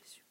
Jésus.